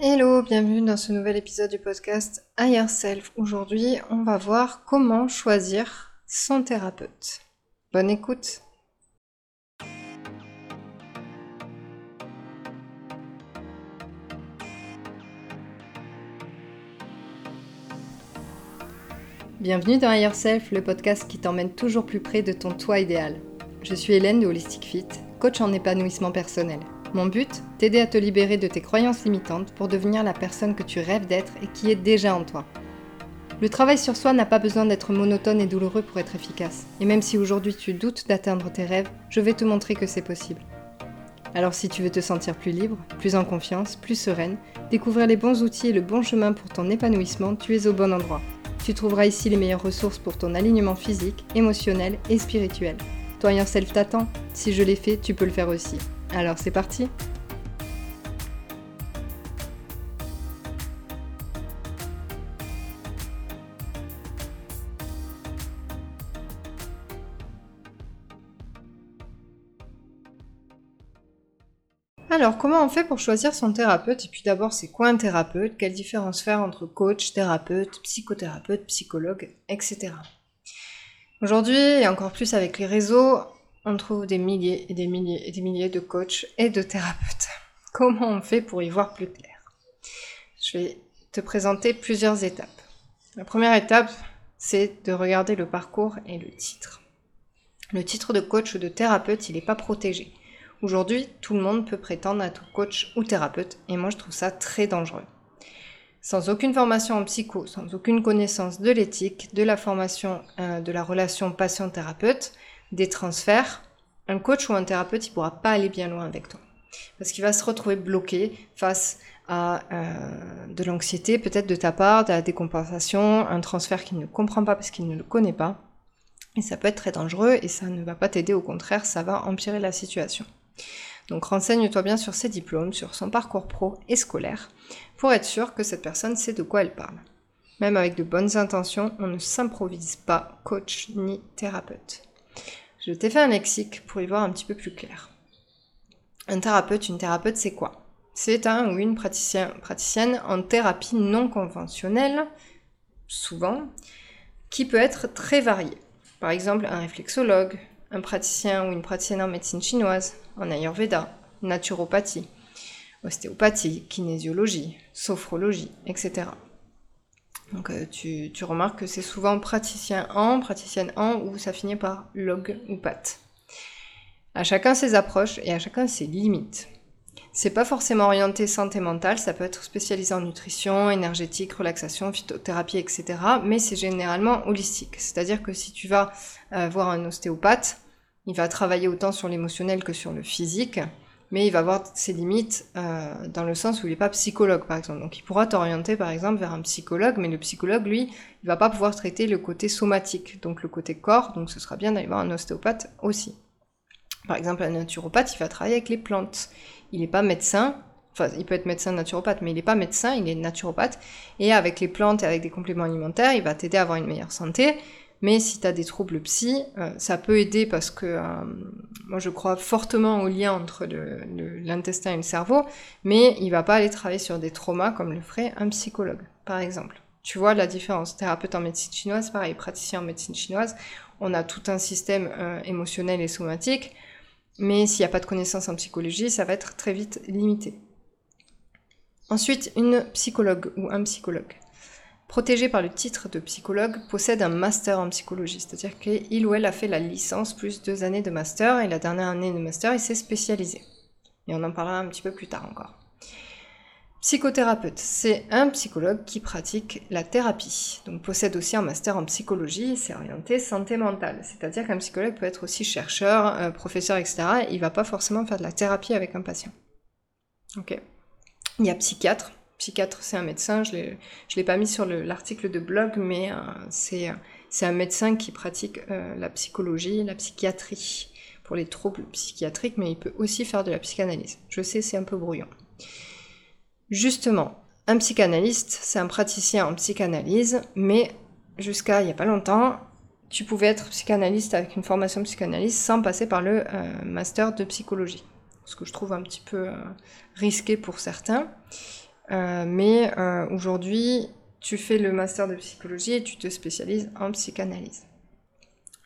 Hello, bienvenue dans ce nouvel épisode du podcast Higher Self. Aujourd'hui, on va voir comment choisir son thérapeute. Bonne écoute. Bienvenue dans Higher Self, le podcast qui t'emmène toujours plus près de ton toi idéal. Je suis Hélène de Holistic Fit, coach en épanouissement personnel. Mon but, t'aider à te libérer de tes croyances limitantes pour devenir la personne que tu rêves d'être et qui est déjà en toi. Le travail sur soi n'a pas besoin d'être monotone et douloureux pour être efficace. Et même si aujourd'hui tu doutes d'atteindre tes rêves, je vais te montrer que c'est possible. Alors si tu veux te sentir plus libre, plus en confiance, plus sereine, découvrir les bons outils et le bon chemin pour ton épanouissement, tu es au bon endroit. Tu trouveras ici les meilleures ressources pour ton alignement physique, émotionnel et spirituel. Toi Yourself t'attend. Si je l'ai fait, tu peux le faire aussi. Alors c'est parti. Alors, comment on fait pour choisir son thérapeute? Et puis d'abord, c'est quoi un thérapeute? Quelle différence faire entre coach, thérapeute, psychothérapeute, psychologue, etc. Aujourd'hui, et encore plus avec les réseaux, on trouve des milliers et des milliers et des milliers de coachs et de thérapeutes. Comment on fait pour y voir plus clair? Je vais te présenter plusieurs étapes. La première étape, c'est de regarder le parcours et le titre. Le titre de coach ou de thérapeute, il n'est pas protégé. Aujourd'hui, tout le monde peut prétendre être coach ou thérapeute, et moi je trouve ça très dangereux. Sans aucune formation en psycho, sans aucune connaissance de l'éthique, de la formation euh, de la relation patient-thérapeute, des transferts, un coach ou un thérapeute, il pourra pas aller bien loin avec toi. Parce qu'il va se retrouver bloqué face à euh, de l'anxiété, peut-être de ta part, de la décompensation, un transfert qu'il ne comprend pas parce qu'il ne le connaît pas. Et ça peut être très dangereux et ça ne va pas t'aider, au contraire, ça va empirer la situation. Donc renseigne-toi bien sur ses diplômes, sur son parcours pro et scolaire, pour être sûr que cette personne sait de quoi elle parle. Même avec de bonnes intentions, on ne s'improvise pas coach ni thérapeute. Je t'ai fait un lexique pour y voir un petit peu plus clair. Un thérapeute, une thérapeute, c'est quoi? C'est un ou une praticien, praticienne en thérapie non conventionnelle, souvent, qui peut être très variée. Par exemple, un réflexologue, un praticien ou une praticienne en médecine chinoise, en ayurveda, naturopathie, ostéopathie, kinésiologie, sophrologie, etc. Donc euh, tu, remarques que c'est souvent praticien en, praticienne en, ou ça finit par log ou pat. À chacun ses approches et à chacun ses limites. C'est pas forcément orienté santé mentale, ça peut être spécialisé en nutrition, énergétique, relaxation, phytothérapie, etc. Mais c'est généralement holistique. C'est-à-dire que si tu vas euh, voir un ostéopathe, il va travailler autant sur l'émotionnel que sur le physique mais il va avoir ses limites euh, dans le sens où il n'est pas psychologue, par exemple. Donc il pourra t'orienter, par exemple, vers un psychologue, mais le psychologue, lui, il va pas pouvoir traiter le côté somatique, donc le côté corps, donc ce sera bien d'aller voir un ostéopathe aussi. Par exemple, un naturopathe, il va travailler avec les plantes. Il n'est pas médecin, enfin, il peut être médecin naturopathe, mais il n'est pas médecin, il est naturopathe, et avec les plantes et avec des compléments alimentaires, il va t'aider à avoir une meilleure santé, mais si tu as des troubles psy, euh, ça peut aider parce que euh, moi je crois fortement au lien entre l'intestin et le cerveau, mais il va pas aller travailler sur des traumas comme le ferait un psychologue, par exemple. Tu vois la différence. Thérapeute en médecine chinoise, pareil, praticien en médecine chinoise, on a tout un système euh, émotionnel et somatique, mais s'il n'y a pas de connaissances en psychologie, ça va être très vite limité. Ensuite, une psychologue ou un psychologue protégé par le titre de psychologue, possède un master en psychologie, c'est-à-dire qu'il ou elle a fait la licence plus deux années de master, et la dernière année de master, il s'est spécialisé. Et on en parlera un petit peu plus tard encore. Psychothérapeute, c'est un psychologue qui pratique la thérapie, donc possède aussi un master en psychologie, c'est orienté santé mentale, c'est-à-dire qu'un psychologue peut être aussi chercheur, euh, professeur, etc. Il va pas forcément faire de la thérapie avec un patient. Ok. Il y a psychiatre, psychiatre, c'est un médecin. Je ne l'ai pas mis sur l'article de blog, mais euh, c'est un médecin qui pratique euh, la psychologie, la psychiatrie pour les troubles psychiatriques, mais il peut aussi faire de la psychanalyse. Je sais, c'est un peu brouillon. Justement, un psychanalyste, c'est un praticien en psychanalyse, mais jusqu'à il n'y a pas longtemps, tu pouvais être psychanalyste avec une formation psychanalyse sans passer par le euh, master de psychologie. Ce que je trouve un petit peu risqué pour certains. Mais aujourd'hui, tu fais le master de psychologie et tu te spécialises en psychanalyse.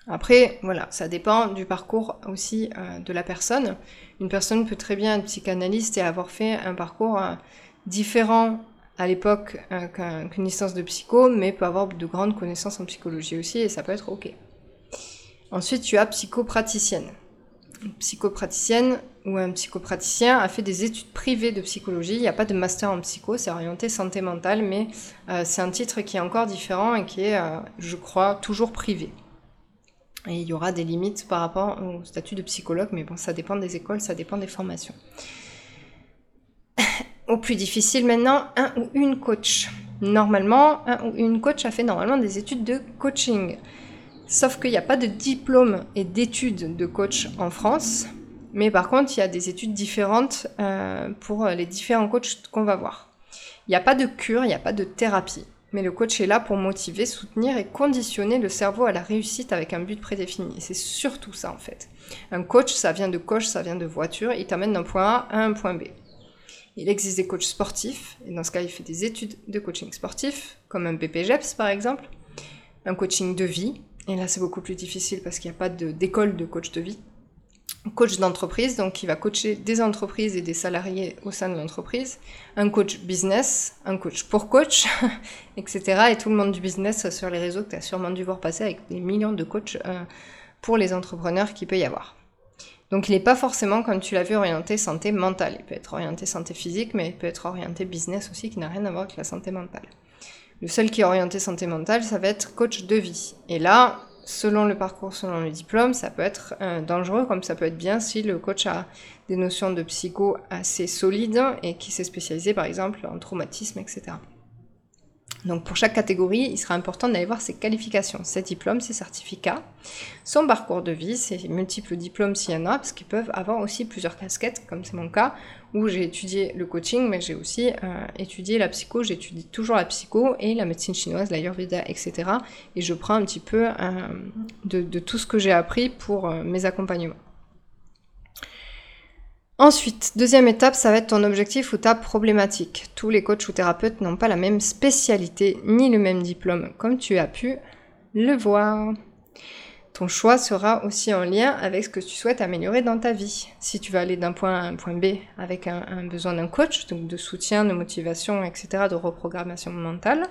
Après, voilà, ça dépend du parcours aussi euh, de la personne. Une personne peut très bien être psychanalyste et avoir fait un parcours euh, différent à l'époque euh, qu'une licence de psycho, mais peut avoir de grandes connaissances en psychologie aussi, et ça peut être ok. Ensuite, tu as psychopraticienne. Psychopraticienne ou un psychopraticien a fait des études privées de psychologie. Il n'y a pas de master en psycho, c'est orienté santé mentale, mais c'est un titre qui est encore différent et qui est, je crois, toujours privé. Et il y aura des limites par rapport au statut de psychologue, mais bon, ça dépend des écoles, ça dépend des formations. au plus difficile maintenant, un ou une coach. Normalement, un ou une coach a fait normalement des études de coaching. Sauf qu'il n'y a pas de diplôme et d'études de coach en France. Mais par contre, il y a des études différentes euh, pour les différents coachs qu'on va voir. Il n'y a pas de cure, il n'y a pas de thérapie. Mais le coach est là pour motiver, soutenir et conditionner le cerveau à la réussite avec un but prédéfini. C'est surtout ça en fait. Un coach, ça vient de coach, ça vient de voiture, il t'amène d'un point A à un point B. Il existe des coachs sportifs, et dans ce cas, il fait des études de coaching sportif, comme un BPGEPS par exemple, un coaching de vie, et là c'est beaucoup plus difficile parce qu'il n'y a pas d'école de coach de vie coach d'entreprise, donc qui va coacher des entreprises et des salariés au sein de l'entreprise, un coach business, un coach pour coach, etc. Et tout le monde du business sur les réseaux que tu as sûrement dû voir passer avec des millions de coachs euh, pour les entrepreneurs qu'il peut y avoir. Donc il n'est pas forcément, comme tu l'as vu, orienté santé mentale. Il peut être orienté santé physique, mais il peut être orienté business aussi, qui n'a rien à voir avec la santé mentale. Le seul qui est orienté santé mentale, ça va être coach de vie. Et là, selon le parcours, selon le diplôme, ça peut être euh, dangereux comme ça peut être bien si le coach a des notions de psycho assez solides et qui s'est spécialisé par exemple en traumatisme, etc. Donc pour chaque catégorie, il sera important d'aller voir ses qualifications, ses diplômes, ses certificats, son parcours de vie, ses multiples diplômes s'il y en a, parce qu'ils peuvent avoir aussi plusieurs casquettes, comme c'est mon cas, où j'ai étudié le coaching, mais j'ai aussi euh, étudié la psycho, j'étudie toujours la psycho et la médecine chinoise, l'ayurveda, etc. Et je prends un petit peu euh, de, tout ce que j'ai appris pour euh, mes accompagnements. Ensuite, deuxième étape, ça va être ton objectif ou ta problématique. Tous les coachs ou thérapeutes n'ont pas la même spécialité ni le même diplôme, comme tu as pu le voir. Ton choix sera aussi en lien avec ce que tu souhaites améliorer dans ta vie. Si tu veux aller d'un point A à un point B avec un, un besoin d'un coach, donc de soutien, de motivation, etc., de reprogrammation mentale,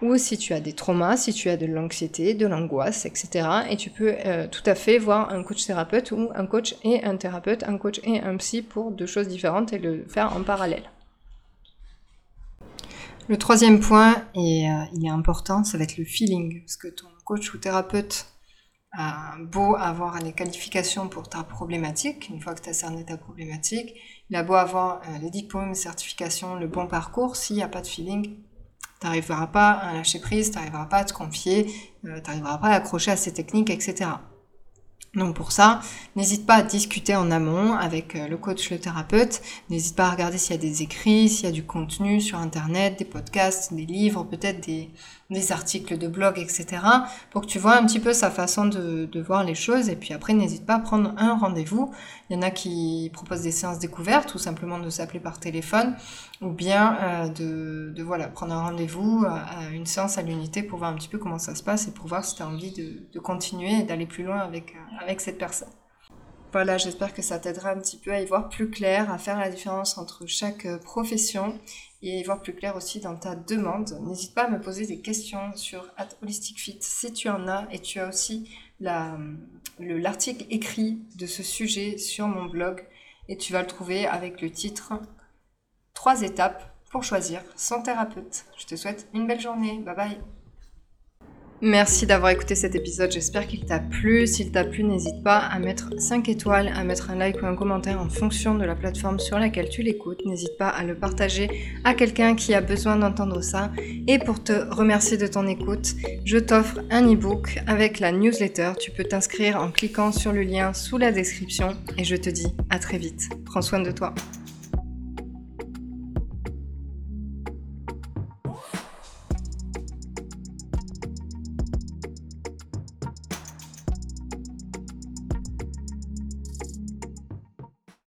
ou si tu as des traumas, si tu as de l'anxiété, de l'angoisse, etc. Et tu peux euh, tout à fait voir un coach thérapeute ou un coach et un thérapeute, un coach et un psy pour deux choses différentes et le faire en parallèle. Le troisième point, et euh, il est important, ça va être le feeling. Parce que ton coach ou thérapeute a beau avoir les qualifications pour ta problématique, une fois que tu as cerné ta problématique, il a beau avoir euh, les diplômes, les certifications, le bon parcours, s'il n'y a pas de feeling, T'arriveras pas à lâcher prise, t'arriveras pas à te confier, euh, t'arriveras pas à accrocher à ces techniques, etc. Donc pour ça, n'hésite pas à discuter en amont avec euh, le coach, le thérapeute. N'hésite pas à regarder s'il y a des écrits, s'il y a du contenu sur Internet, des podcasts, des livres, peut-être des, articles de blog, etc. Pour que tu vois un petit peu sa façon de, voir les choses. Et puis après, n'hésite pas à prendre un rendez-vous. Il y en a qui proposent des séances découvertes ou simplement de s'appeler par téléphone ou bien euh, de, voilà, prendre un rendez-vous à une séance à l'unité pour voir un petit peu comment ça se passe et pour voir si tu as envie de, continuer et d'aller plus loin avec, euh, cette personne. Voilà, j'espère que ça t'aidera un petit peu à y voir plus clair, à faire la différence entre chaque euh, profession et y voir plus clair aussi dans ta demande. N'hésite pas à me poser des questions sur At Holistic Fit si tu en as et tu as aussi l'article écrit de ce sujet sur mon blog et tu vas le trouver avec le titre Trois étapes pour choisir son thérapeute. Je te souhaite une belle journée. Bye bye. Merci d'avoir écouté cet épisode, j'espère qu'il t'a plu. S'il t'a plu, n'hésite pas à mettre 5 étoiles, à mettre un like ou un commentaire en fonction de la plateforme sur laquelle tu l'écoutes. N'hésite pas à le partager à quelqu'un qui a besoin d'entendre ça. Et pour te remercier de ton écoute, je t'offre un e-book avec la newsletter. Tu peux t'inscrire en cliquant sur le lien sous la description et je te dis à très vite. Prends soin de toi.